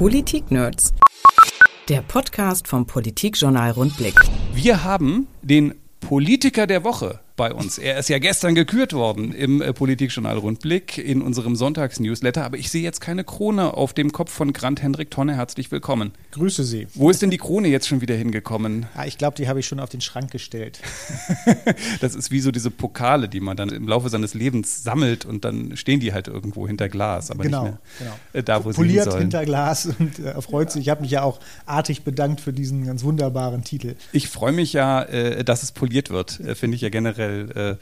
Politik-Nerds. Der Podcast vom Politikjournal Rundblick. Wir haben den Politiker der Woche bei uns. Er ist ja gestern gekürt worden im äh, Politikjournal Rundblick in unserem Sonntagsnewsletter, aber ich sehe jetzt keine Krone auf dem Kopf von Grant Hendrik Tonne. Herzlich willkommen. Grüße Sie. Wo ist denn die Krone jetzt schon wieder hingekommen? Ja, ich glaube, die habe ich schon auf den Schrank gestellt. das ist wie so diese Pokale, die man dann im Laufe seines Lebens sammelt und dann stehen die halt irgendwo hinter Glas, aber genau, nicht mehr genau. äh, da, wo Poliert sie hin hinter Glas und äh, erfreut sich. Ich habe mich ja auch artig bedankt für diesen ganz wunderbaren Titel. Ich freue mich ja, dass es poliert wird. Finde ich ja generell äh,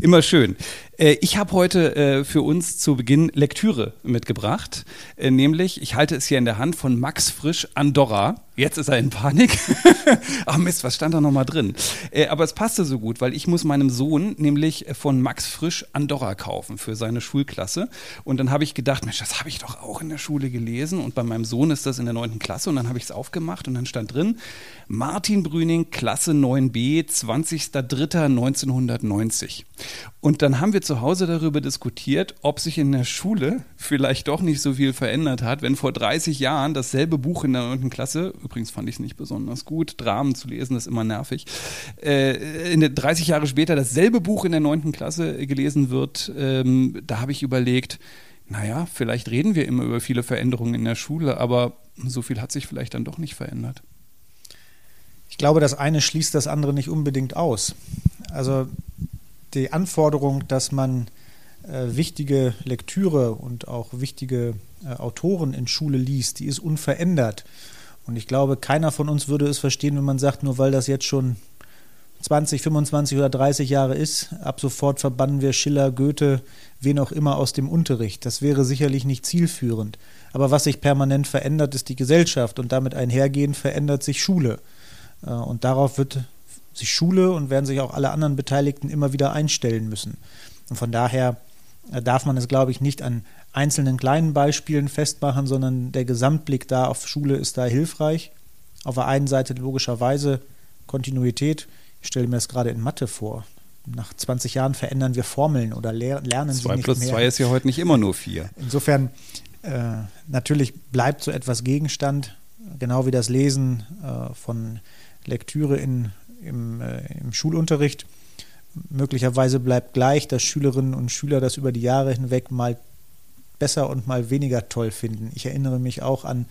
immer schön. Äh, ich habe heute äh, für uns zu Beginn Lektüre mitgebracht, äh, nämlich, ich halte es hier in der Hand von Max Frisch Andorra. Jetzt ist er in Panik. Ach Mist, was stand da nochmal drin? Äh, aber es passte so gut, weil ich muss meinem Sohn nämlich von Max Frisch Andorra kaufen für seine Schulklasse. Und dann habe ich gedacht, Mensch, das habe ich doch auch in der Schule gelesen. Und bei meinem Sohn ist das in der neunten Klasse. Und dann habe ich es aufgemacht und dann stand drin, Martin Brüning, Klasse 9b, 20.03.1990. Und dann haben wir zu Hause darüber diskutiert, ob sich in der Schule vielleicht doch nicht so viel verändert hat, wenn vor 30 Jahren dasselbe Buch in der 9. Klasse, übrigens fand ich es nicht besonders gut, Dramen zu lesen ist immer nervig, äh, in der, 30 Jahre später dasselbe Buch in der 9. Klasse gelesen wird, ähm, da habe ich überlegt, naja, vielleicht reden wir immer über viele Veränderungen in der Schule, aber so viel hat sich vielleicht dann doch nicht verändert. Ich glaube, das eine schließt das andere nicht unbedingt aus. Also die Anforderung, dass man äh, wichtige Lektüre und auch wichtige äh, Autoren in Schule liest, die ist unverändert. Und ich glaube, keiner von uns würde es verstehen, wenn man sagt, nur weil das jetzt schon 20, 25 oder 30 Jahre ist, ab sofort verbannen wir Schiller, Goethe, wen auch immer aus dem Unterricht. Das wäre sicherlich nicht zielführend. Aber was sich permanent verändert, ist die Gesellschaft und damit einhergehend verändert sich Schule. Äh, und darauf wird sich Schule und werden sich auch alle anderen Beteiligten immer wieder einstellen müssen. Und von daher äh, darf man es, glaube ich, nicht an einzelnen kleinen Beispielen festmachen, sondern der Gesamtblick da auf Schule ist da hilfreich. Auf der einen Seite logischerweise Kontinuität. Ich stelle mir das gerade in Mathe vor. Nach 20 Jahren verändern wir Formeln oder ler lernen zwei sie nicht plus mehr. zwei ist ja heute nicht immer nur vier. Insofern äh, natürlich bleibt so etwas Gegenstand, genau wie das Lesen äh, von Lektüre in, im, äh, im Schulunterricht. Möglicherweise bleibt gleich, dass Schülerinnen und Schüler das über die Jahre hinweg mal besser und mal weniger toll finden. Ich erinnere mich auch an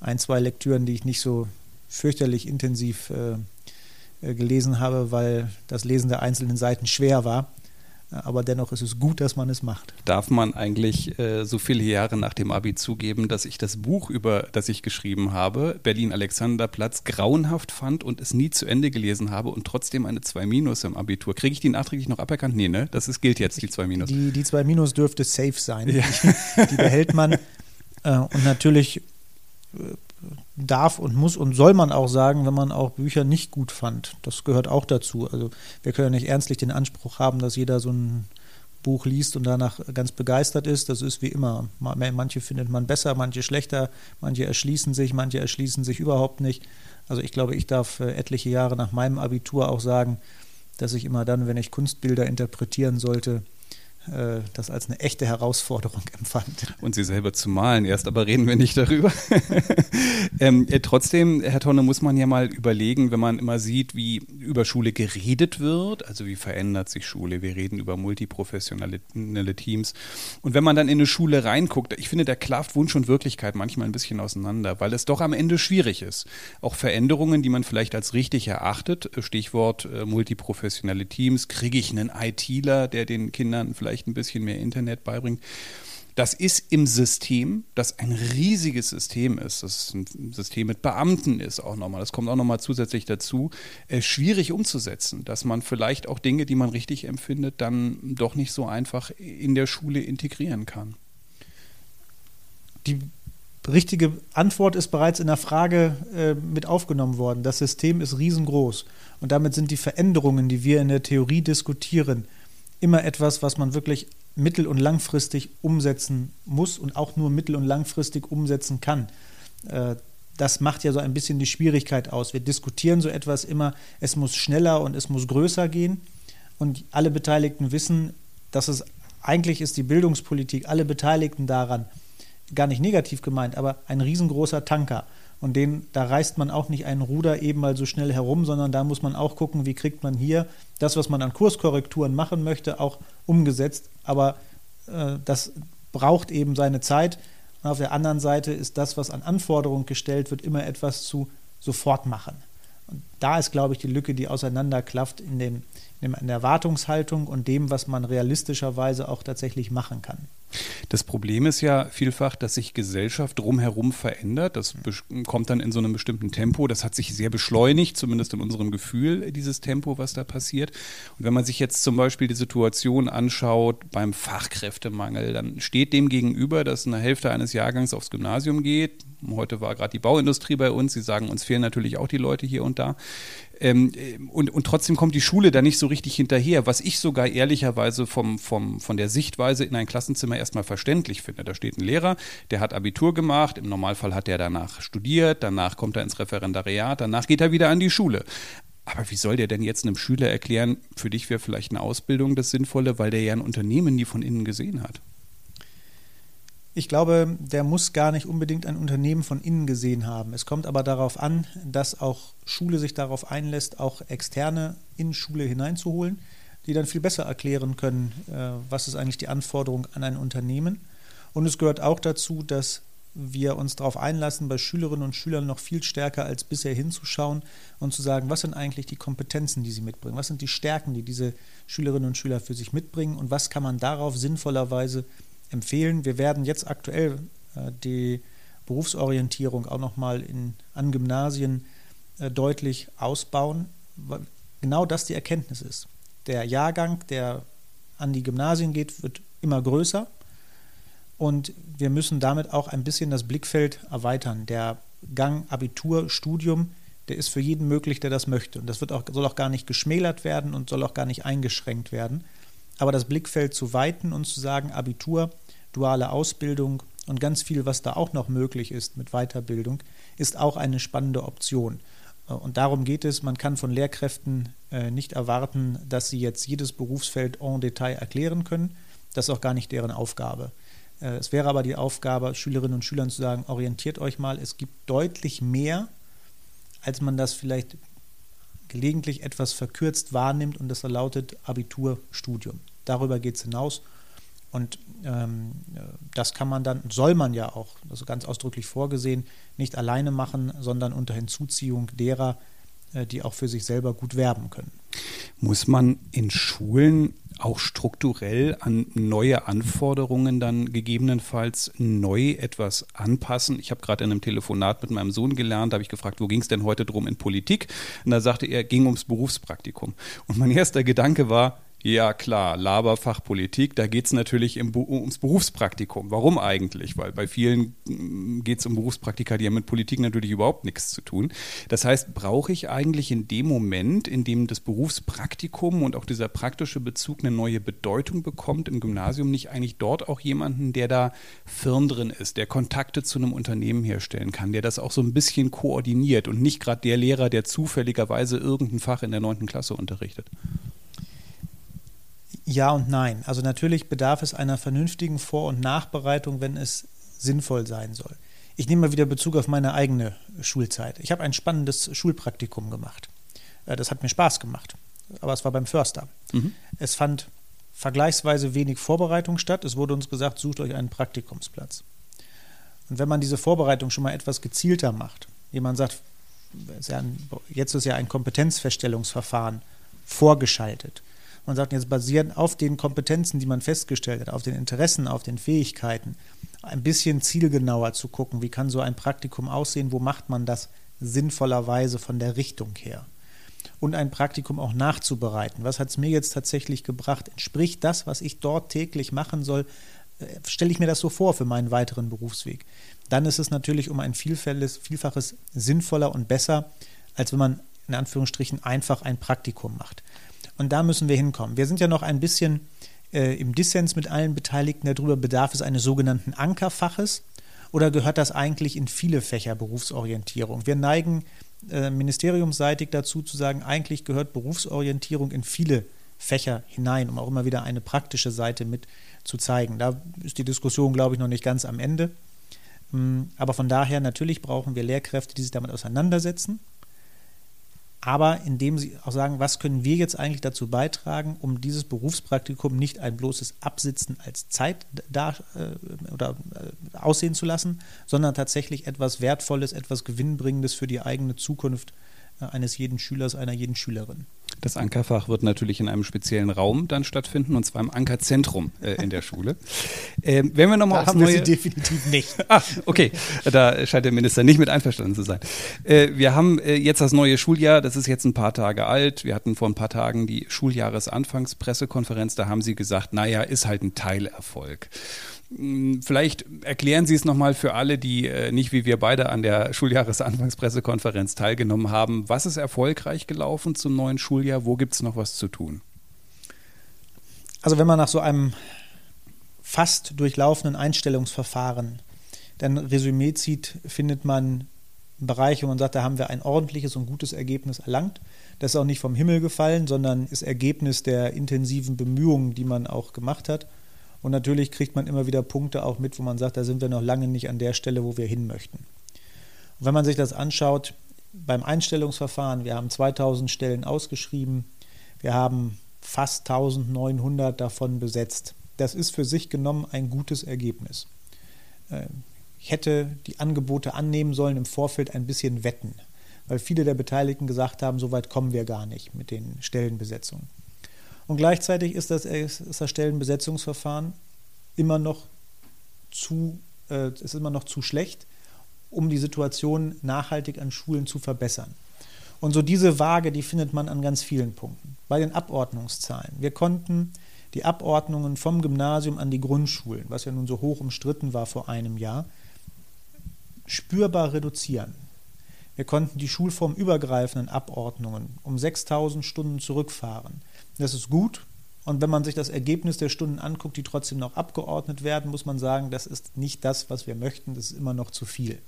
ein, zwei Lektüren, die ich nicht so fürchterlich intensiv äh, gelesen habe, weil das Lesen der einzelnen Seiten schwer war. Aber dennoch ist es gut, dass man es macht. Darf man eigentlich äh, so viele Jahre nach dem Abi zugeben, dass ich das Buch, über das ich geschrieben habe, Berlin-Alexanderplatz, grauenhaft fand und es nie zu Ende gelesen habe und trotzdem eine 2 Minus im Abitur? Kriege ich die nachträglich noch aberkannt? Nee, ne? Das ist, gilt jetzt, die 2 Minus. Die, die 2 Minus dürfte safe sein. Ja. Die, die, behält man. Äh, und natürlich äh, darf und muss und soll man auch sagen, wenn man auch Bücher nicht gut fand. Das gehört auch dazu. Also wir können ja nicht ernstlich den Anspruch haben, dass jeder so ein Buch liest und danach ganz begeistert ist. Das ist wie immer. Manche findet man besser, manche schlechter, manche erschließen sich, manche erschließen sich überhaupt nicht. Also ich glaube, ich darf etliche Jahre nach meinem Abitur auch sagen, dass ich immer dann, wenn ich Kunstbilder interpretieren sollte, das als eine echte Herausforderung empfand. Und sie selber zu malen erst, aber reden wir nicht darüber. ähm, äh, trotzdem, Herr Tonne, muss man ja mal überlegen, wenn man immer sieht, wie über Schule geredet wird, also wie verändert sich Schule, wir reden über multiprofessionelle Teams. Und wenn man dann in eine Schule reinguckt, ich finde, da klafft Wunsch und Wirklichkeit manchmal ein bisschen auseinander, weil es doch am Ende schwierig ist. Auch Veränderungen, die man vielleicht als richtig erachtet, Stichwort äh, multiprofessionelle Teams, kriege ich einen ITler, der den Kindern vielleicht ein bisschen mehr Internet beibringt. Das ist im System, das ein riesiges System ist, das ein System mit Beamten ist auch nochmal, das kommt auch nochmal zusätzlich dazu, äh, schwierig umzusetzen, dass man vielleicht auch Dinge, die man richtig empfindet, dann doch nicht so einfach in der Schule integrieren kann. Die richtige Antwort ist bereits in der Frage äh, mit aufgenommen worden. Das System ist riesengroß und damit sind die Veränderungen, die wir in der Theorie diskutieren, immer etwas, was man wirklich mittel- und langfristig umsetzen muss und auch nur mittel- und langfristig umsetzen kann. Äh, das macht ja so ein bisschen die Schwierigkeit aus. Wir diskutieren so etwas immer, es muss schneller und es muss größer gehen. Und alle Beteiligten wissen, dass es eigentlich ist die Bildungspolitik, alle Beteiligten daran, gar nicht negativ gemeint, aber ein riesengroßer Tanker. Und den, da reißt man auch nicht ein Ruder eben mal so schnell herum, sondern da muss man auch gucken, wie kriegt man hier das, was man an Kurskorrekturen machen möchte, auch umgesetzt. Aber äh, das braucht eben seine Zeit. Und auf der anderen Seite ist das, was an Anforderungen gestellt wird, immer etwas zu sofort machen. Und da ist, glaube ich, die Lücke, die auseinanderklafft in, dem, in der Erwartungshaltung und dem, was man realistischerweise auch tatsächlich machen kann. Das Problem ist ja vielfach, dass sich Gesellschaft drumherum verändert. Das kommt dann in so einem bestimmten Tempo. Das hat sich sehr beschleunigt, zumindest in unserem Gefühl, dieses Tempo, was da passiert. Und wenn man sich jetzt zum Beispiel die Situation anschaut beim Fachkräftemangel, dann steht dem gegenüber, dass eine Hälfte eines Jahrgangs aufs Gymnasium geht. Heute war gerade die Bauindustrie bei uns. Sie sagen, uns fehlen natürlich auch die Leute hier und da. Ähm, und, und trotzdem kommt die Schule da nicht so richtig hinterher, was ich sogar ehrlicherweise vom, vom, von der Sichtweise in ein Klassenzimmer erstmal verständlich finde. Da steht ein Lehrer, der hat Abitur gemacht, im Normalfall hat er danach studiert, danach kommt er ins Referendariat, danach geht er wieder an die Schule. Aber wie soll der denn jetzt einem Schüler erklären, für dich wäre vielleicht eine Ausbildung das Sinnvolle, weil der ja ein Unternehmen nie von innen gesehen hat? Ich glaube, der muss gar nicht unbedingt ein Unternehmen von innen gesehen haben. Es kommt aber darauf an, dass auch Schule sich darauf einlässt, auch Externe in Schule hineinzuholen, die dann viel besser erklären können, äh, was ist eigentlich die Anforderung an ein Unternehmen. Und es gehört auch dazu, dass wir uns darauf einlassen, bei Schülerinnen und Schülern noch viel stärker als bisher hinzuschauen und zu sagen, was sind eigentlich die Kompetenzen, die sie mitbringen, was sind die Stärken, die diese Schülerinnen und Schüler für sich mitbringen und was kann man darauf sinnvollerweise empfehlen. Wir werden jetzt aktuell äh, die Berufsorientierung auch nochmal an Gymnasien äh, deutlich ausbauen, weil genau das die Erkenntnis ist. Der Jahrgang, der an die Gymnasien geht, wird immer größer und wir müssen damit auch ein bisschen das Blickfeld erweitern. Der Gang Abitur, Studium, der ist für jeden möglich, der das möchte. Und das wird auch, soll auch gar nicht geschmälert werden und soll auch gar nicht eingeschränkt werden aber das Blickfeld zu weiten und zu sagen, Abitur, duale Ausbildung und ganz viel, was da auch noch möglich ist mit Weiterbildung, ist auch eine spannende Option. Äh, und darum geht es, man kann von Lehrkräften äh, nicht erwarten, dass sie jetzt jedes Berufsfeld en Detail erklären können. Das ist auch gar nicht deren Aufgabe. Äh, es wäre aber die Aufgabe, Schülerinnen und Schülern zu sagen, orientiert euch mal, es gibt deutlich mehr, als man das vielleicht gelegentlich etwas verkürzt wahrnimmt und das lautet Abiturstudium. Darüber geht es hinaus. Und ähm, das kann man dann, soll man ja auch, also ganz ausdrücklich vorgesehen, nicht alleine machen, sondern unter Hinzuziehung derer, äh, die auch für sich selber gut werben können. Muss man in Schulen auch strukturell an neue Anforderungen dann gegebenenfalls neu etwas anpassen? Ich habe gerade in einem Telefonat mit meinem Sohn gelernt, da habe ich gefragt, wo ging es denn heute drum in Politik? Und da sagte er, ging ums Berufspraktikum. Und mein erster Gedanke war, ja klar, Laberfachpolitik, da geht es natürlich im, ums Berufspraktikum. Warum eigentlich? Weil bei vielen mm, geht es um Berufspraktika, die haben mit Politik natürlich überhaupt nichts zu tun. Das heißt, brauche ich eigentlich in dem Moment, in dem das Berufspraktikum und auch dieser praktische Bezug eine neue Bedeutung bekommt im Gymnasium, nicht eigentlich dort auch jemanden, der da firm drin ist, der Kontakte zu einem Unternehmen herstellen kann, der das auch so ein bisschen koordiniert und nicht gerade der Lehrer, der zufälligerweise irgendein Fach in der neunten Klasse unterrichtet? Ja und nein. Also natürlich bedarf es einer vernünftigen Vor- und Nachbereitung, wenn es sinnvoll sein soll. Ich nehme mal wieder Bezug auf meine eigene Schulzeit. Ich habe ein spannendes Schulpraktikum gemacht. Äh, das hat mir Spaß gemacht. Aber es war beim Förster. Mhm. Es fand vergleichsweise wenig Vorbereitung statt. Es wurde uns gesagt, sucht euch einen Praktikumsplatz. Und wenn man diese Vorbereitung schon mal etwas gezielter macht, jemand sagt, jetzt ist ja ein Kompetenzfeststellungsverfahren vorgeschaltet, man sagt jetzt basierend auf den Kompetenzen, die man festgestellt hat, auf den Interessen, auf den Fähigkeiten, ein bisschen zielgenauer zu gucken, wie kann so ein Praktikum aussehen, wo macht man das sinnvollerweise von der Richtung her. Und ein Praktikum auch nachzubereiten. Was hat es mir jetzt tatsächlich gebracht? Entspricht das, was ich dort täglich machen soll? Äh, stelle ich mir das so vor für meinen weiteren Berufsweg? Dann ist es natürlich um ein Vielfaches sinnvoller und besser, als wenn man in Anführungsstrichen einfach ein Praktikum macht. Und da müssen wir hinkommen. Wir sind ja noch ein bisschen äh, im Dissens mit allen Beteiligten darüber, bedarf es eines sogenannten Ankerfaches oder gehört das eigentlich in viele Fächer Berufsorientierung? Wir neigen äh, ministeriumsseitig dazu zu sagen, eigentlich gehört Berufsorientierung in viele Fächer hinein, um auch immer wieder eine praktische Seite mit zu zeigen. Da ist die Diskussion, glaube ich, noch nicht ganz am Ende. Mm, aber von daher, natürlich brauchen wir Lehrkräfte, die sich damit auseinandersetzen. Aber indem sie auch sagen, was können wir jetzt eigentlich dazu beitragen, um dieses Berufspraktikum nicht ein bloßes Absitzen als Zeit da, äh, oder äh, aussehen zu lassen, sondern tatsächlich etwas Wertvolles, etwas Gewinnbringendes für die eigene Zukunft äh, eines jeden Schülers, einer jeden Schülerin. Das Ankerfach wird natürlich in einem speziellen Raum dann stattfinden, und zwar im Ankerzentrum äh, in der Schule. Ähm, wenn wir nochmal haben neue... sie definitiv nicht. ah, okay, da scheint der Minister nicht mit einverstanden zu sein. Äh, wir haben äh, jetzt das neue Schuljahr, das ist jetzt ein paar Tage alt. Wir hatten vor ein paar Tagen die Schuljahresanfangspressekonferenz, da haben Sie gesagt, naja, ist halt ein Teilerfolg. Hm, vielleicht erklären Sie es nochmal für alle, die äh, nicht wie wir beide an der Schuljahresanfangspressekonferenz teilgenommen haben. Was ist erfolgreich gelaufen zum neuen Schuljahr? Wo gibt es noch was zu tun? Also wenn man nach so einem fast durchlaufenden Einstellungsverfahren dann Resümee zieht, findet man Bereiche, wo man sagt, da haben wir ein ordentliches und gutes Ergebnis erlangt. Das ist auch nicht vom Himmel gefallen, sondern ist Ergebnis der intensiven Bemühungen, die man auch gemacht hat. Und natürlich kriegt man immer wieder Punkte auch mit, wo man sagt, da sind wir noch lange nicht an der Stelle, wo wir hin möchten. Und wenn man sich das anschaut, beim Einstellungsverfahren, wir haben 2000 Stellen ausgeschrieben, wir haben fast 1900 davon besetzt. Das ist für sich genommen ein gutes Ergebnis. Ähm, ich hätte die Angebote annehmen sollen im Vorfeld ein bisschen wetten, weil viele der Beteiligten gesagt haben, so weit kommen wir gar nicht mit den Stellenbesetzungen. Und gleichzeitig ist das, ist das Stellenbesetzungsverfahren immer noch zu, äh, ist immer noch zu schlecht, um die Situation nachhaltig an Schulen zu verbessern. Und so diese Waage, die findet man an ganz vielen Punkten. Bei den Abordnungszahlen. Wir konnten die Abordnungen vom Gymnasium an die Grundschulen, was ja nun so hoch umstritten war vor einem Jahr, spürbar reduzieren. Wir konnten die schulformübergreifenden Abordnungen um 6000 Stunden zurückfahren. Das ist gut. Und wenn man sich das Ergebnis der Stunden anguckt, die trotzdem noch abgeordnet werden, muss man sagen, das ist nicht das, was wir möchten. Das ist immer noch zu viel.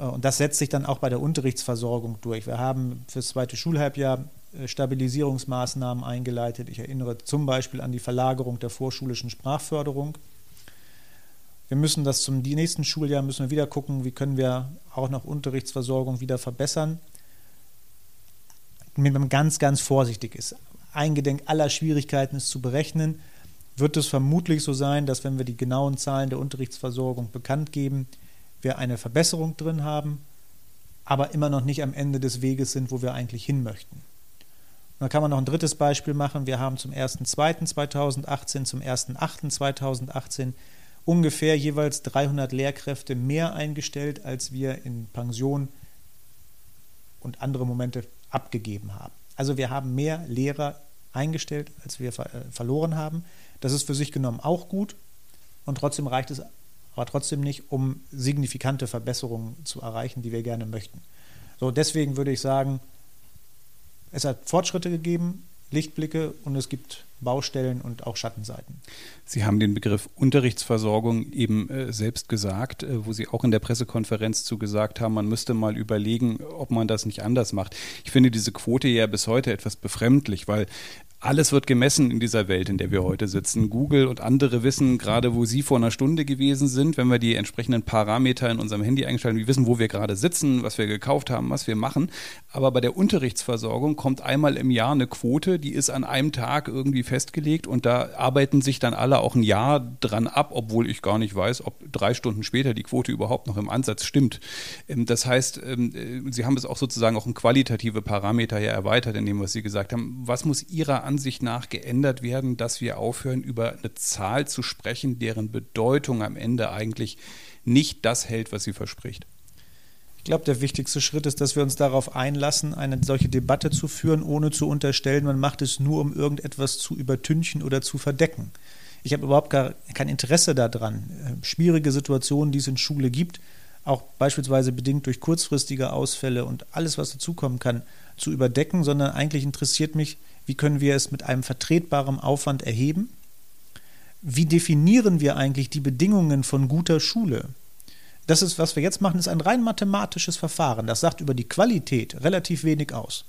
Äh, und das setzt sich dann auch bei der Unterrichtsversorgung durch. Wir haben für das zweite Schulhalbjahr äh, Stabilisierungsmaßnahmen eingeleitet. Ich erinnere zum Beispiel an die Verlagerung der vorschulischen Sprachförderung. Wir müssen das zum nächsten Schuljahr müssen wir wieder gucken, wie können wir auch noch Unterrichtsversorgung wieder verbessern. Wenn man ganz, ganz vorsichtig ist eingedenk aller Schwierigkeiten es zu berechnen, wird es vermutlich so sein, dass wenn wir die genauen Zahlen der Unterrichtsversorgung bekannt geben, wir eine Verbesserung drin haben, aber immer noch nicht am Ende des Weges sind, wo wir eigentlich hin möchten. Und dann kann man noch ein drittes Beispiel machen. Wir haben zum 1.2.2018, zum 1.8.2018 ungefähr jeweils 300 Lehrkräfte mehr eingestellt, als wir in Pension und andere Momente abgegeben haben. Also wir haben mehr Lehrer eingestellt, als wir äh, verloren haben. Das ist für sich genommen auch gut und trotzdem reicht es aber trotzdem nicht, um signifikante Verbesserungen zu erreichen, die wir gerne möchten. So, deswegen würde ich sagen, es hat Fortschritte gegeben, Lichtblicke und es gibt Baustellen und auch Schattenseiten. Sie haben den Begriff Unterrichtsversorgung eben äh, selbst gesagt, äh, wo Sie auch in der Pressekonferenz zu gesagt haben, man müsste mal überlegen, ob man das nicht anders macht. Ich finde diese Quote ja bis heute etwas befremdlich, weil alles wird gemessen in dieser Welt, in der wir heute sitzen. Google und andere wissen gerade, wo sie vor einer Stunde gewesen sind, wenn wir die entsprechenden Parameter in unserem Handy eingeschaltet haben. Wir wissen, wo wir gerade sitzen, was wir gekauft haben, was wir machen. Aber bei der Unterrichtsversorgung kommt einmal im Jahr eine Quote, die ist an einem Tag irgendwie festgelegt und da arbeiten sich dann alle auch ein Jahr dran ab, obwohl ich gar nicht weiß, ob drei Stunden später die Quote überhaupt noch im Ansatz stimmt. Ähm, das heißt, ähm, äh, Sie haben es auch sozusagen auch in qualitative Parameter ja erweitert in dem, was Sie gesagt haben. Was muss Ihrer Ansicht nach geändert werden, dass wir aufhören, über eine Zahl zu sprechen, deren Bedeutung am Ende eigentlich nicht das hält, was sie verspricht? Ich glaube, der wichtigste Schritt ist, dass wir uns darauf einlassen, eine solche Debatte zu führen, ohne zu unterstellen, man macht es nur, um irgendetwas zu übertünchen oder zu verdecken. Ich habe überhaupt gar kein Interesse daran, äh, schwierige Situationen, die es in Schule gibt, auch beispielsweise bedingt durch kurzfristige Ausfälle und alles, was dazukommen kann, zu überdecken, sondern eigentlich interessiert mich, wie können wir es mit einem vertretbaren Aufwand erheben? Wie definieren wir eigentlich die Bedingungen von guter Schule? Das ist, was wir jetzt machen, ist ein rein mathematisches Verfahren. Das sagt über die Qualität relativ wenig aus.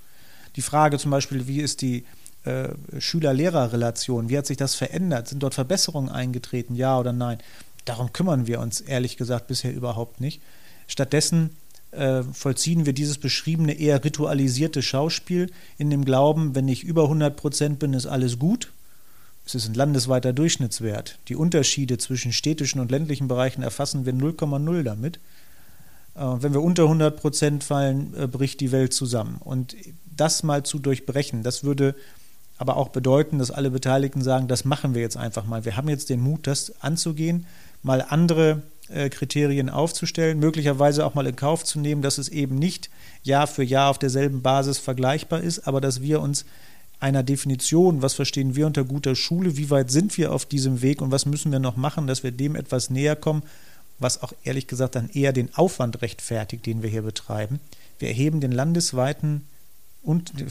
Die Frage zum Beispiel, wie ist die äh, Schüler-Lehrer-Relation, wie hat sich das verändert? Sind dort Verbesserungen eingetreten, ja oder nein? darum kümmern wir uns ehrlich gesagt bisher überhaupt nicht. Stattdessen äh, vollziehen wir dieses beschriebene eher ritualisierte Schauspiel in dem Glauben, wenn ich über 100 Prozent bin, ist alles gut. Es ist ein landesweiter Durchschnittswert. Die Unterschiede zwischen städtischen und ländlichen Bereichen erfassen wir 0,0 damit. Äh, wenn wir unter 100 Prozent fallen, äh, bricht die Welt zusammen. Und das mal zu durchbrechen, das würde aber auch bedeuten, dass alle Beteiligten sagen, das machen wir jetzt einfach mal. Wir haben jetzt den Mut, das anzugehen, mal andere Kriterien aufzustellen, möglicherweise auch mal in Kauf zu nehmen, dass es eben nicht Jahr für Jahr auf derselben Basis vergleichbar ist, aber dass wir uns einer Definition, was verstehen wir unter guter Schule, wie weit sind wir auf diesem Weg und was müssen wir noch machen, dass wir dem etwas näher kommen, was auch ehrlich gesagt dann eher den Aufwand rechtfertigt, den wir hier betreiben. Wir erheben den landesweiten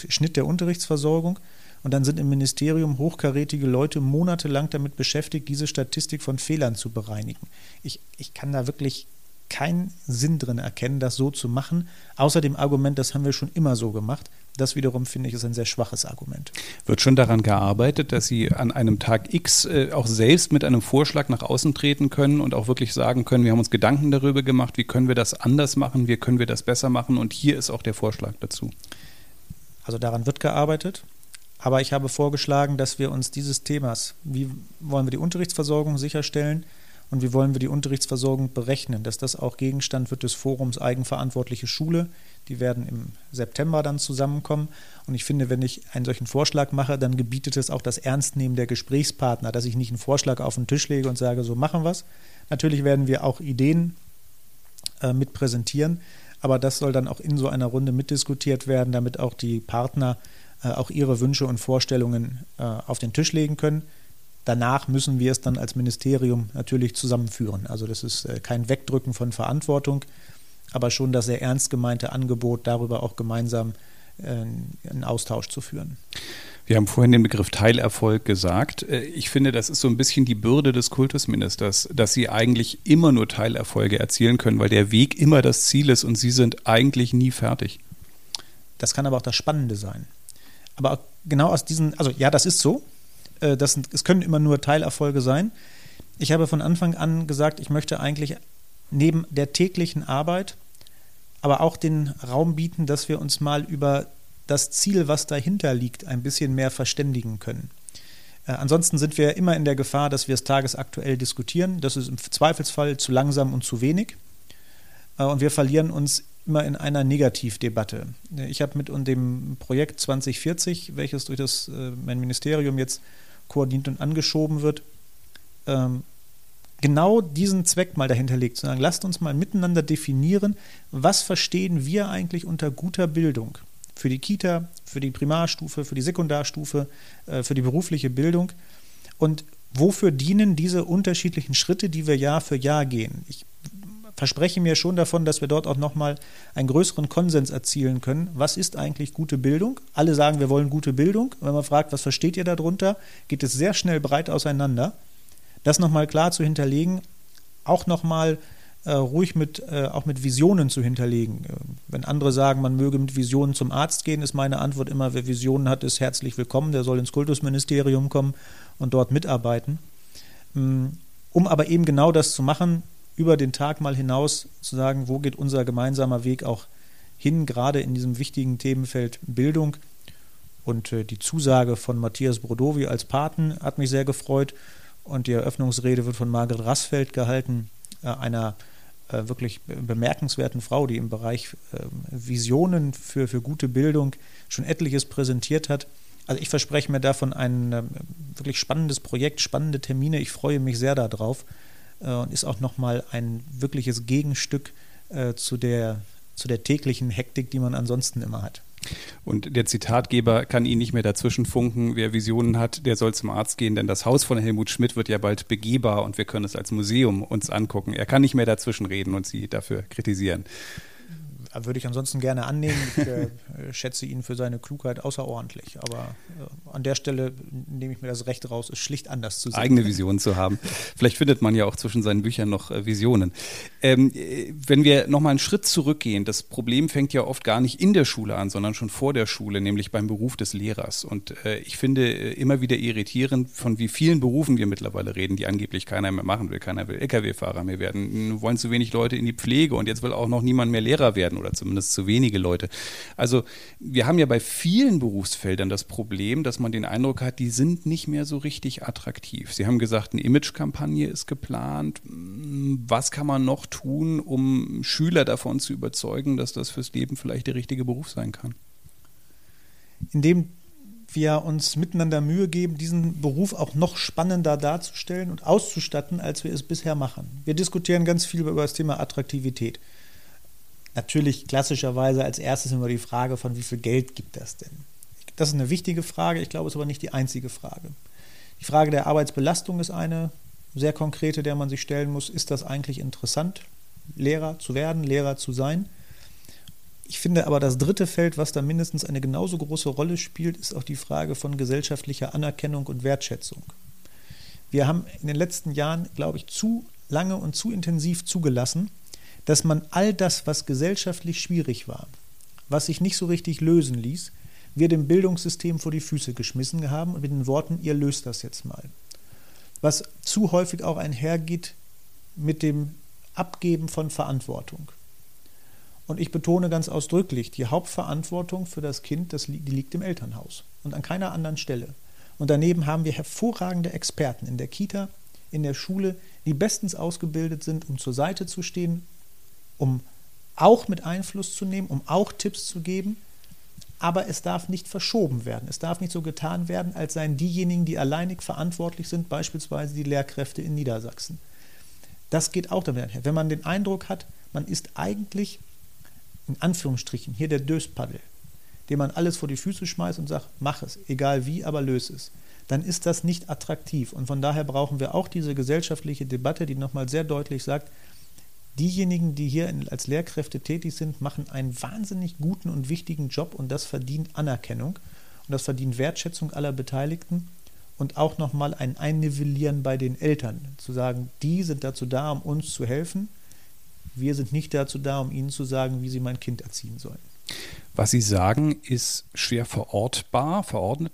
Schnitt der Unterrichtsversorgung und dann sind im Ministerium hochkarätige Leute monatelang damit beschäftigt, diese Statistik von Fehlern zu bereinigen. Ich, ich kann da wirklich keinen Sinn drin erkennen, das so zu machen, außer dem Argument, das haben wir schon immer so gemacht. Das wiederum finde ich ist ein sehr schwaches Argument. Wird schon daran gearbeitet, dass Sie an einem Tag X äh, auch selbst mit einem Vorschlag nach außen treten können und auch wirklich sagen können, wir haben uns Gedanken darüber gemacht, wie können wir das anders machen, wie können wir das besser machen und hier ist auch der Vorschlag dazu. Also daran wird gearbeitet. Aber ich habe vorgeschlagen, dass wir uns dieses Themas, wie wollen wir die Unterrichtsversorgung sicherstellen und wie wollen wir die Unterrichtsversorgung berechnen, dass das auch Gegenstand wird des Forums Eigenverantwortliche Schule. Die werden im September dann zusammenkommen. Und ich finde, wenn ich einen solchen Vorschlag mache, dann gebietet es auch das Ernstnehmen der Gesprächspartner, dass ich nicht einen Vorschlag auf den Tisch lege und sage, so machen wir es. Natürlich werden wir auch Ideen äh, mit präsentieren, aber das soll dann auch in so einer Runde mitdiskutiert werden, damit auch die Partner auch ihre Wünsche und Vorstellungen äh, auf den Tisch legen können. Danach müssen wir es dann als Ministerium natürlich zusammenführen. Also das ist äh, kein Wegdrücken von Verantwortung, aber schon das sehr ernst gemeinte Angebot, darüber auch gemeinsam einen Austausch zu führen. Wir haben vorhin den Begriff Teilerfolg gesagt. Ich finde, das ist so ein bisschen die Bürde des Kultusministers, dass sie eigentlich immer nur Teilerfolge erzielen können, weil der Weg immer das Ziel ist und sie sind eigentlich nie fertig. Das kann aber auch das Spannende sein. Aber genau aus diesen, also ja, das ist so. Äh, das, es können immer nur Teilerfolge sein. Ich habe von Anfang an gesagt, ich möchte eigentlich neben der täglichen Arbeit aber auch den Raum bieten, dass wir uns mal über das Ziel, was dahinter liegt, ein bisschen mehr verständigen können. Äh, ansonsten sind wir immer in der Gefahr, dass wir es tagesaktuell diskutieren. Das ist im Zweifelsfall zu langsam und zu wenig. Äh, und wir verlieren uns immer in einer Negativdebatte. Ich habe mit dem Projekt 2040, welches durch das, äh, mein Ministerium jetzt koordiniert und angeschoben wird, ähm, genau diesen Zweck mal dahinter legt, zu sagen, lasst uns mal miteinander definieren, was verstehen wir eigentlich unter guter Bildung für die Kita, für die Primarstufe, für die Sekundarstufe, äh, für die berufliche Bildung und wofür dienen diese unterschiedlichen Schritte, die wir Jahr für Jahr gehen. Ich verspreche mir schon davon, dass wir dort auch nochmal einen größeren Konsens erzielen können. Was ist eigentlich gute Bildung? Alle sagen, wir wollen gute Bildung. Wenn man fragt, was versteht ihr darunter, geht es sehr schnell breit auseinander. Das nochmal klar zu hinterlegen, auch nochmal äh, ruhig mit, äh, auch mit Visionen zu hinterlegen. Äh, wenn andere sagen, man möge mit Visionen zum Arzt gehen, ist meine Antwort immer, wer Visionen hat, ist herzlich willkommen. Der soll ins Kultusministerium kommen und dort mitarbeiten. Mm, um aber eben genau das zu machen, über den Tag mal hinaus zu sagen, wo geht unser gemeinsamer Weg auch hin, gerade in diesem wichtigen Themenfeld Bildung. Und äh, die Zusage von Matthias Brodowi als Paten hat mich sehr gefreut. Und die Eröffnungsrede wird von Margret Rassfeld gehalten, äh, einer äh, wirklich bemerkenswerten Frau, die im Bereich ähm, Visionen für, für gute Bildung schon etliches präsentiert hat. Also ich verspreche mir davon ein ähm, wirklich spannendes Projekt, spannende Termine. Ich freue mich sehr darauf und ist auch nochmal ein wirkliches Gegenstück äh, zu, der, zu der täglichen Hektik, die man ansonsten immer hat. Und der Zitatgeber kann ihn nicht mehr dazwischen funken. Wer Visionen hat, der soll zum Arzt gehen, denn das Haus von Helmut Schmidt wird ja bald begehbar und wir können es als Museum uns angucken. Er kann nicht mehr dazwischen reden und sie dafür kritisieren. Würde ich ansonsten gerne annehmen. Ich äh, schätze ihn für seine Klugheit außerordentlich. Aber äh, an der Stelle nehme ich mir das Recht raus, es schlicht anders zu sehen. Eigene Visionen zu haben. Vielleicht findet man ja auch zwischen seinen Büchern noch äh, Visionen. Ähm, äh, wenn wir nochmal einen Schritt zurückgehen, das Problem fängt ja oft gar nicht in der Schule an, sondern schon vor der Schule, nämlich beim Beruf des Lehrers. Und äh, ich finde äh, immer wieder irritierend, von wie vielen Berufen wir mittlerweile reden, die angeblich keiner mehr machen will. Keiner will Lkw-Fahrer mehr werden, wollen zu wenig Leute in die Pflege und jetzt will auch noch niemand mehr Lehrer werden oder zumindest zu wenige Leute. Also wir haben ja bei vielen Berufsfeldern das Problem, dass man den Eindruck hat, die sind nicht mehr so richtig attraktiv. Sie haben gesagt, eine Imagekampagne ist geplant. Was kann man noch tun, um Schüler davon zu überzeugen, dass das fürs Leben vielleicht der richtige Beruf sein kann? Indem wir uns miteinander Mühe geben, diesen Beruf auch noch spannender darzustellen und auszustatten, als wir es bisher machen. Wir diskutieren ganz viel über das Thema Attraktivität. Natürlich klassischerweise als erstes immer die Frage von, wie viel Geld gibt das denn? Das ist eine wichtige Frage, ich glaube, es ist aber nicht die einzige Frage. Die Frage der Arbeitsbelastung ist eine sehr konkrete, der man sich stellen muss. Ist das eigentlich interessant, Lehrer zu werden, Lehrer zu sein? Ich finde aber das dritte Feld, was da mindestens eine genauso große Rolle spielt, ist auch die Frage von gesellschaftlicher Anerkennung und Wertschätzung. Wir haben in den letzten Jahren, glaube ich, zu lange und zu intensiv zugelassen, dass man all das, was gesellschaftlich schwierig war, was sich nicht so richtig lösen ließ, wir dem Bildungssystem vor die Füße geschmissen haben und mit den Worten, ihr löst das jetzt mal. Was zu häufig auch einhergeht mit dem Abgeben von Verantwortung. Und ich betone ganz ausdrücklich, die Hauptverantwortung für das Kind, das, die liegt im Elternhaus und an keiner anderen Stelle. Und daneben haben wir hervorragende Experten in der Kita, in der Schule, die bestens ausgebildet sind, um zur Seite zu stehen, um auch mit Einfluss zu nehmen, um auch Tipps zu geben. Aber es darf nicht verschoben werden. Es darf nicht so getan werden, als seien diejenigen, die alleinig verantwortlich sind, beispielsweise die Lehrkräfte in Niedersachsen. Das geht auch damit einher. Wenn man den Eindruck hat, man ist eigentlich in Anführungsstrichen, hier der Döspaddel, dem man alles vor die Füße schmeißt und sagt, mach es, egal wie, aber löse es, dann ist das nicht attraktiv. Und von daher brauchen wir auch diese gesellschaftliche Debatte, die nochmal sehr deutlich sagt, diejenigen, die hier als Lehrkräfte tätig sind, machen einen wahnsinnig guten und wichtigen Job und das verdient Anerkennung und das verdient Wertschätzung aller Beteiligten und auch nochmal ein Einnivellieren bei den Eltern, zu sagen, die sind dazu da, um uns zu helfen wir sind nicht dazu da, um Ihnen zu sagen, wie Sie mein Kind erziehen sollen. Was Sie sagen, ist schwer verortbar, verordnet,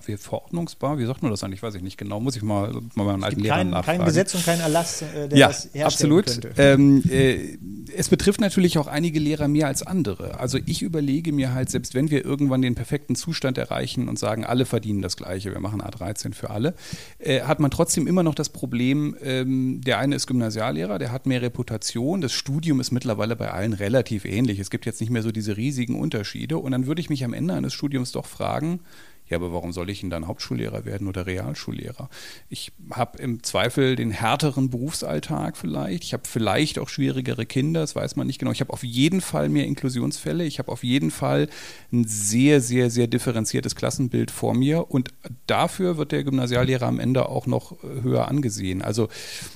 verordnungsbar. Wie sagt man das eigentlich? Weiß ich nicht genau. Muss ich mal, mal meinen alten Lehrer nachfragen. Kein Gesetz und kein Erlass, äh, der ja, das herstellen absolut. Ähm, äh, es betrifft natürlich auch einige Lehrer mehr als andere. Also ich überlege mir halt, selbst wenn wir irgendwann den perfekten Zustand erreichen und sagen, alle verdienen das Gleiche, wir machen A13 für alle, äh, hat man trotzdem immer noch das Problem, ähm, der eine ist Gymnasiallehrer, der hat mehr Reputation, das Studium ist mittlerweile bei allen relativ ähnlich. Es gibt jetzt nicht mehr so diese riesigen Unterschiede und dann würde ich mich am Ende eines Studiums doch fragen, ja, aber warum soll ich denn dann Hauptschullehrer werden oder Realschullehrer? Ich habe im Zweifel den härteren Berufsalltag vielleicht. Ich habe vielleicht auch schwierigere Kinder, das weiß man nicht genau. Ich habe auf jeden Fall mehr Inklusionsfälle. Ich habe auf jeden Fall ein sehr, sehr, sehr differenziertes Klassenbild vor mir. Und dafür wird der Gymnasiallehrer am Ende auch noch höher angesehen. Also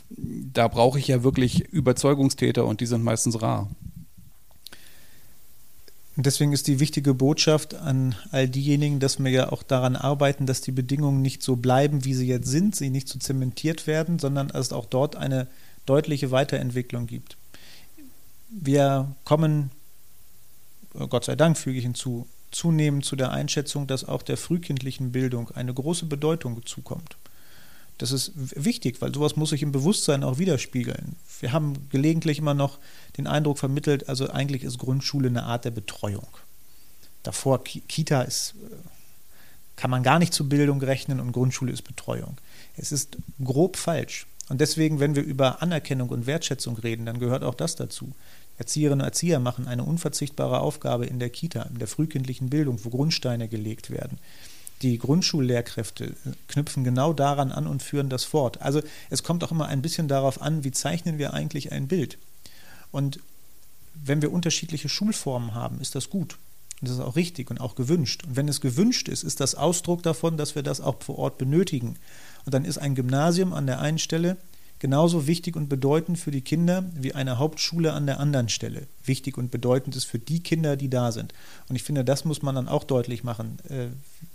da brauche ich ja wirklich Überzeugungstäter und die sind meistens rar. Und deswegen ist die wichtige Botschaft an all diejenigen, dass wir ja auch daran arbeiten, dass die Bedingungen nicht so bleiben, wie sie jetzt sind, sie nicht so zementiert werden, sondern dass es auch dort eine deutliche Weiterentwicklung gibt. Wir kommen, Gott sei Dank füge ich hinzu, zunehmend zu der Einschätzung, dass auch der frühkindlichen Bildung eine große Bedeutung zukommt. Das ist wichtig, weil sowas muss sich im Bewusstsein auch widerspiegeln. Wir haben gelegentlich immer noch den Eindruck vermittelt, also eigentlich ist Grundschule eine Art der Betreuung. Davor Kita ist, äh, kann man gar nicht zur Bildung rechnen und Grundschule ist Betreuung. Es ist grob falsch. Und deswegen, wenn wir über Anerkennung und Wertschätzung reden, dann gehört auch das dazu. Erzieherinnen und Erzieher machen eine unverzichtbare Aufgabe in der Kita, in der frühkindlichen Bildung, wo Grundsteine gelegt werden die Grundschullehrkräfte knüpfen genau daran an und führen das fort. Also es kommt auch immer ein bisschen darauf an, wie zeichnen wir eigentlich ein Bild. Und wenn wir unterschiedliche Schulformen haben, ist das gut. Und das ist auch richtig und auch gewünscht. Und wenn es gewünscht ist, ist das Ausdruck davon, dass wir das auch vor Ort benötigen. Und dann ist ein Gymnasium an der einen Stelle genauso wichtig und bedeutend für die Kinder wie eine Hauptschule an der anderen Stelle wichtig und bedeutend ist für die Kinder, die da sind. Und ich finde, das muss man dann auch deutlich machen. Äh,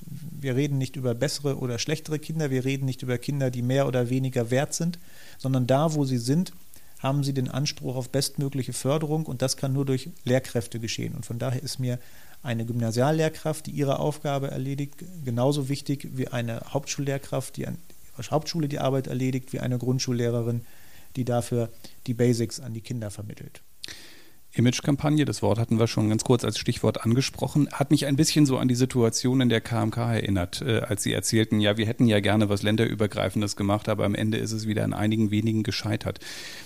wir reden nicht über bessere oder schlechtere Kinder, wir reden nicht über Kinder, die mehr oder weniger wert sind, sondern da, wo sie sind, haben sie den Anspruch auf bestmögliche Förderung und das kann nur durch Lehrkräfte geschehen. Und von daher ist mir eine Gymnasiallehrkraft, die ihre Aufgabe erledigt, genauso wichtig wie eine Hauptschullehrkraft, die an Hauptschule die Arbeit erledigt, wie eine Grundschullehrerin, die dafür die Basics an die Kinder vermittelt. Imagekampagne, das Wort hatten wir schon ganz kurz als Stichwort angesprochen, hat mich ein bisschen so an die Situation in der KMK erinnert, äh, als Sie erzählten, ja, wir hätten ja gerne was länderübergreifendes gemacht, aber am Ende ist es wieder an einigen wenigen gescheitert.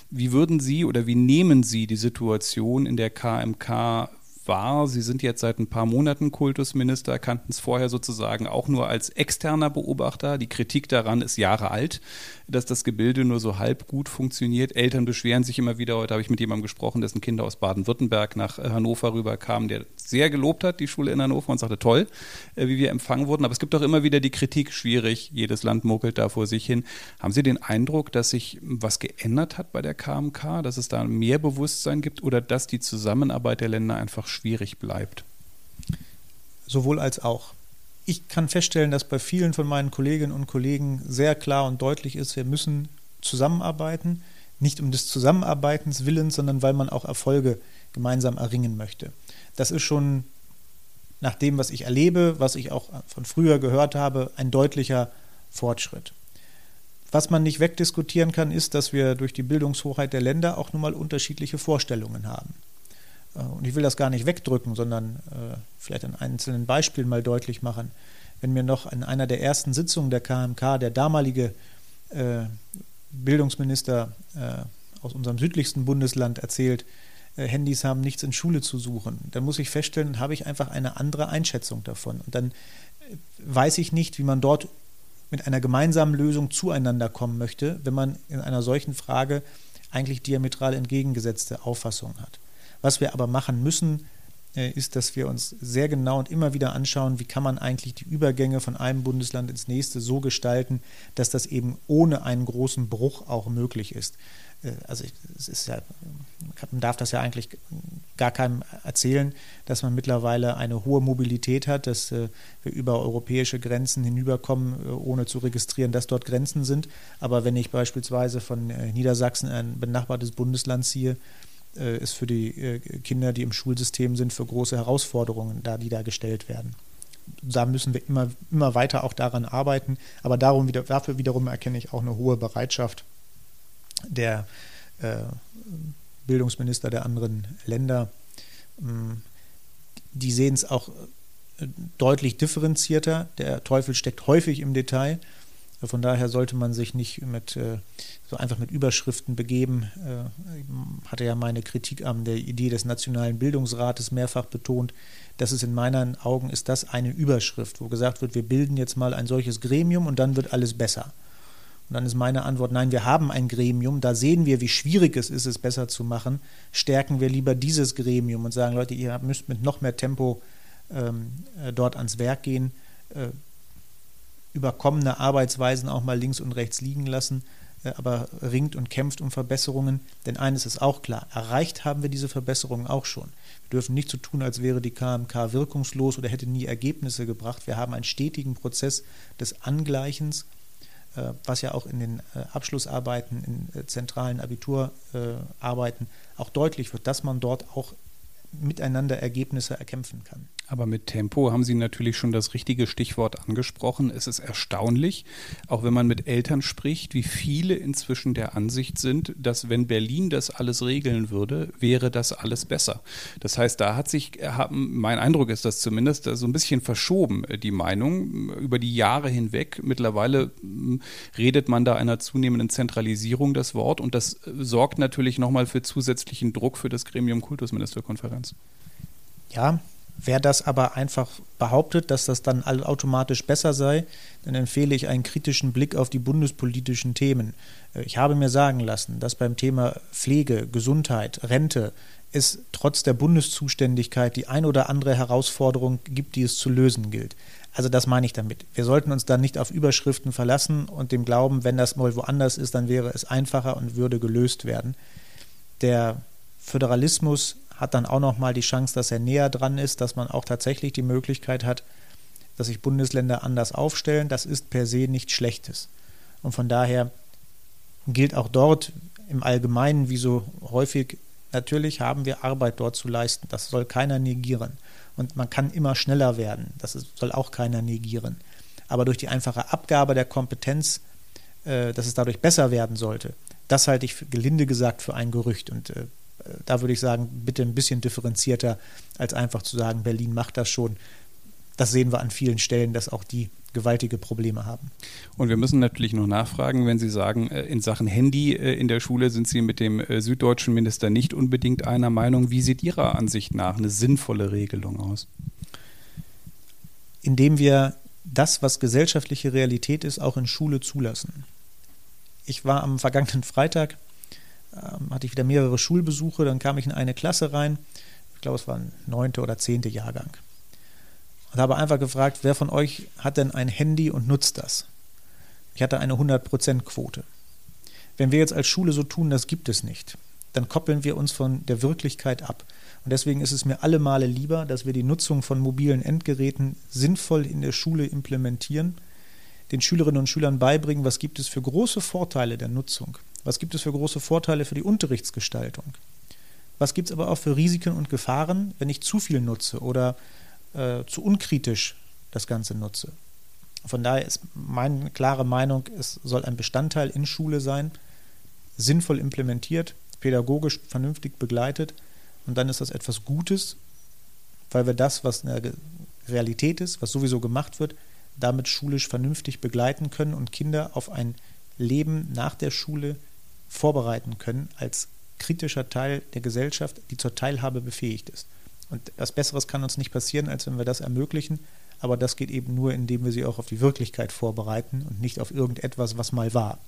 Wie würden Sie oder wie nehmen Sie die Situation in der KMK war, Sie sind jetzt seit ein paar Monaten Kultusminister, kannten es vorher sozusagen auch nur als externer Beobachter. Die Kritik daran ist Jahre alt, dass das Gebilde nur so halb gut funktioniert. Eltern beschweren sich immer wieder. Heute habe ich mit jemandem gesprochen, dessen Kinder aus Baden-Württemberg nach äh, Hannover rüberkamen, der sehr gelobt hat, die Schule in Hannover, und sagte, toll, äh, wie wir empfangen wurden. Aber es gibt auch immer wieder die Kritik, schwierig, jedes Land muckelt da vor sich hin. Haben Sie den Eindruck, dass sich was geändert hat bei der KMK, dass es da mehr Bewusstsein gibt oder dass die Zusammenarbeit der Länder einfach schwierig bleibt? Sowohl als auch. Ich kann feststellen, dass bei vielen von meinen Kolleginnen und Kollegen sehr klar und deutlich ist, wir müssen zusammenarbeiten, nicht um des Zusammenarbeitens willens, sondern weil man auch Erfolge gemeinsam erringen möchte. Das ist schon nach dem, was ich erlebe, was ich auch von früher gehört habe, ein deutlicher Fortschritt. Was man nicht wegdiskutieren kann, ist, dass wir durch die Bildungshoheit der Länder auch nun mal unterschiedliche Vorstellungen haben. Äh, und ich will das gar nicht wegdrücken, sondern äh, vielleicht an einzelnen Beispielen mal deutlich machen. Wenn mir noch in einer der ersten Sitzungen der KMK der damalige äh, Bildungsminister aus unserem südlichsten Bundesland erzählt, Handys haben nichts in Schule zu suchen, dann muss ich feststellen, habe ich einfach eine andere Einschätzung davon. Und dann weiß ich nicht, wie man dort mit einer gemeinsamen Lösung zueinander kommen möchte, wenn man in einer solchen Frage eigentlich diametral entgegengesetzte Auffassungen hat. Was wir aber machen müssen, äh, ist, dass wir uns sehr genau und immer wieder anschauen, wie kann man eigentlich die Übergänge von einem Bundesland ins nächste so gestalten, dass das eben ohne einen großen Bruch auch möglich ist. Äh, also es ist ja, man darf das ja eigentlich gar keinem erzählen, dass man mittlerweile eine hohe Mobilität hat, dass äh, wir über europäische Grenzen hinüberkommen, ohne zu registrieren, dass dort Grenzen sind. Aber wenn ich beispielsweise von Niedersachsen ein benachbartes Bundesland ziehe, äh, ist für die äh, Kinder, die im Schulsystem sind, für große Herausforderungen, da die da gestellt werden. Da müssen wir immer, immer weiter auch daran arbeiten. Aber darum wieder, dafür wiederum erkenne ich auch eine hohe Bereitschaft der äh, Bildungsminister der anderen Länder. Ähm, die sehen es auch äh, deutlich differenzierter. Der Teufel steckt häufig im Detail. Von daher sollte man sich nicht mit äh, so einfach mit Überschriften begeben. Äh, ich hatte ja meine Kritik an der Idee des Nationalen Bildungsrates mehrfach betont. Das ist in meinen Augen ist das eine Überschrift, wo gesagt wird, wir bilden jetzt mal ein solches Gremium und dann wird alles besser. Und dann ist meine Antwort, nein, wir haben ein Gremium, da sehen wir, wie schwierig es ist, es besser zu machen. Stärken wir lieber dieses Gremium und sagen, Leute, ihr müsst mit noch mehr Tempo ähm, äh, dort ans Werk gehen. Äh, überkommene Arbeitsweisen auch mal links und rechts liegen lassen, äh, aber ringt und kämpft um Verbesserungen. Denn eines ist auch klar, erreicht haben wir diese Verbesserungen auch schon. Wir dürfen nicht so tun, als wäre die KMK wirkungslos oder hätte nie Ergebnisse gebracht. Wir haben einen stetigen Prozess des Angleichens, äh, was ja auch in den äh, Abschlussarbeiten, in zentralen Abiturarbeiten auch deutlich wird, dass man dort auch miteinander Ergebnisse erkämpfen kann. Aber mit Tempo haben Sie natürlich schon das richtige Stichwort angesprochen. Es ist erstaunlich, auch wenn man mit Eltern spricht, wie viele inzwischen der Ansicht sind, dass wenn Berlin das alles regeln würde, wäre das alles besser. Das heißt, da hat sich, mein Eindruck ist das zumindest, so ein bisschen verschoben, die Meinung über die Jahre hinweg. Mittlerweile hm, redet man da einer zunehmenden Zentralisierung das Wort und das sorgt natürlich nochmal für zusätzlichen Druck für das Gremium Kultusministerkonferenz. Ja, Wer das aber einfach behauptet, dass das dann automatisch besser sei, dann empfehle ich einen kritischen Blick auf die bundespolitischen Themen. Äh, ich habe mir sagen lassen, dass beim Thema Pflege, Gesundheit, Rente es trotz der Bundeszuständigkeit die ein oder andere Herausforderung gibt, die es zu lösen gilt. Also das meine ich damit. Wir sollten uns dann nicht auf Überschriften verlassen und dem glauben, wenn das mal woanders ist, dann wäre es einfacher und würde gelöst werden. Der Föderalismus hat dann auch noch mal die Chance, dass er näher dran ist, dass man auch tatsächlich die Möglichkeit hat, dass sich Bundesländer anders aufstellen. Das ist per se nichts Schlechtes. Und von daher gilt auch dort im Allgemeinen, wie so häufig, natürlich haben wir Arbeit dort zu leisten. Das soll keiner negieren. Und man kann immer schneller werden. Das soll auch keiner negieren. Aber durch die einfache Abgabe der Kompetenz, äh, dass es dadurch besser werden sollte, das halte ich gelinde gesagt für ein Gerücht. Und äh, da würde ich sagen, bitte ein bisschen differenzierter, als einfach zu sagen, Berlin macht das schon. Das sehen wir an vielen Stellen, dass auch die gewaltige Probleme haben. Und wir müssen natürlich noch nachfragen, wenn Sie sagen, äh, in Sachen Handy äh, in der Schule sind Sie mit dem äh, süddeutschen Minister nicht unbedingt einer Meinung. Wie sieht Ihrer Ansicht nach eine sinnvolle Regelung aus? Indem wir das, was gesellschaftliche Realität ist, auch in Schule zulassen. Ich war am vergangenen Freitag, ähm, hatte ich wieder mehrere Schulbesuche, dann kam ich in eine Klasse rein, ich glaube es war ein neunte oder zehnte Jahrgang und habe einfach gefragt, wer von euch hat denn ein Handy und nutzt das? Ich hatte eine 100%-Quote. Wenn wir jetzt als Schule so tun, das gibt es nicht, dann koppeln wir uns von der Wirklichkeit ab. Und deswegen ist es mir alle Male lieber, dass wir die Nutzung von mobilen Endgeräten sinnvoll in der Schule implementieren, den Schülerinnen und Schülern beibringen, was gibt es für große Vorteile der Nutzung, was gibt es für große Vorteile für die Unterrichtsgestaltung, was gibt es aber auch für Risiken und Gefahren, wenn ich zu viel nutze oder äh, zu unkritisch das Ganze nutze. Von daher ist meine klare Meinung, es soll ein Bestandteil in Schule sein, sinnvoll implementiert, pädagogisch vernünftig begleitet und dann ist das etwas Gutes, weil wir das, was eine Realität ist, was sowieso gemacht wird, damit schulisch vernünftig begleiten können und Kinder auf ein Leben nach der Schule vorbereiten können als kritischer Teil der Gesellschaft, die zur Teilhabe befähigt ist. Und was Besseres kann uns nicht passieren, als wenn wir das ermöglichen. Aber das geht eben nur, indem wir sie auch auf die Wirklichkeit vorbereiten und nicht auf irgendetwas, was mal war.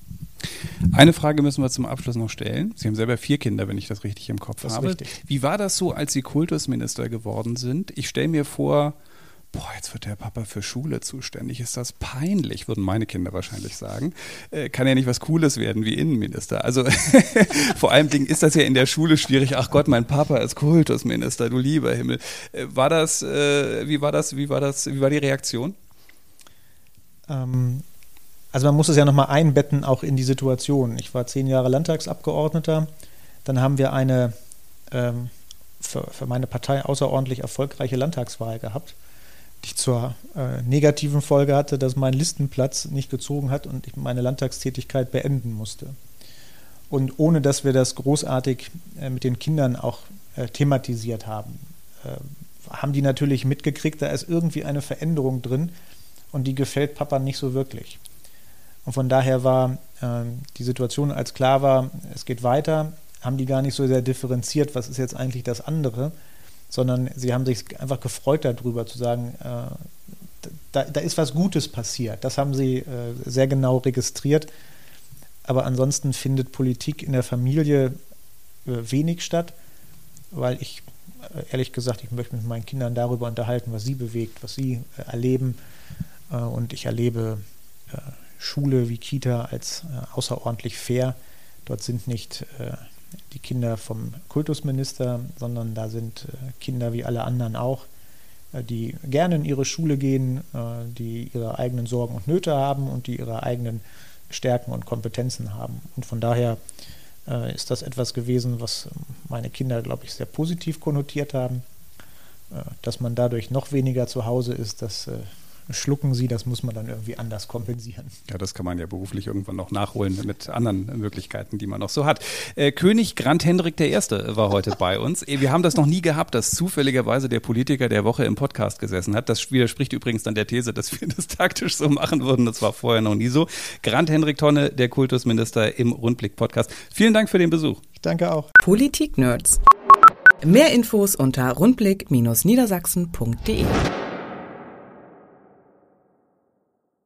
Eine Frage müssen wir zum Abschluss noch stellen. Sie haben selber vier Kinder, wenn ich das richtig im Kopf das habe. Richtig. Wie war das so, als Sie Kultusminister geworden sind? Ich stelle mir vor, boah, jetzt wird der Papa für Schule zuständig. Ist das peinlich, würden meine Kinder wahrscheinlich sagen. Äh, kann ja nicht was Cooles werden wie Innenminister. Also vor allem Ding ist das ja in der Schule schwierig. Ach Gott, mein Papa ist Kultusminister, du lieber Himmel. Äh, war das, äh, wie war das, wie war das, wie war die Reaktion? Ähm, also man muss es ja nochmal einbetten, auch in die Situation. Ich war zehn Jahre Landtagsabgeordneter. Dann haben wir eine ähm, für, für meine Partei außerordentlich erfolgreiche Landtagswahl gehabt die zur äh, negativen Folge hatte, dass mein Listenplatz nicht gezogen hat und ich meine Landtagstätigkeit beenden musste. Und ohne dass wir das großartig äh, mit den Kindern auch äh, thematisiert haben, äh, haben die natürlich mitgekriegt, da ist irgendwie eine Veränderung drin und die gefällt Papa nicht so wirklich. Und von daher war ähm, die Situation, als klar war, es geht weiter, haben die gar nicht so sehr differenziert, was ist jetzt eigentlich das andere, sondern sie haben sich einfach gefreut darüber zu sagen, äh, da, da, ist was Gutes passiert. Das haben sie äh, sehr genau registriert. Aber ansonsten findet Politik in der Familie äh, wenig statt, weil ich äh, ehrlich gesagt, ich möchte mit meinen Kindern darüber unterhalten, was sie bewegt, was sie äh, erleben. Und ich erlebe Schule wie Kita als außerordentlich fair. Dort sind nicht die Kinder vom Kultusminister, sondern da sind äh, Kinder wie alle anderen auch, äh, die gerne in ihre Schule gehen, äh, die ihre eigenen Sorgen und Nöte haben und die ihre eigenen Stärken und Kompetenzen haben. Und von daher ist das etwas gewesen, was meine Kinder, glaube ich, sehr positiv konnotiert haben. Dass man dadurch noch weniger zu Hause ist, das schlucken sie, das muss man dann irgendwie anders kompensieren. Ja, das kann man ja beruflich irgendwann noch nachholen mit anderen Möglichkeiten, die man noch so hat. Äh, König Grant Hendrik I. war heute bei uns. Äh, wir haben das noch nie gehabt, dass zufälligerweise der Politiker der Woche im Podcast gesessen hat. Das widerspricht übrigens dann der These, dass wir das taktisch so machen würden. Das war vorher noch nie so. Grant Hendrik Tonne, der Kultusminister im Rundblick-Podcast. Vielen Dank für den Besuch. Ich danke auch. Politik-Nerds. Mehr Infos unter rundblick-niedersachsen.de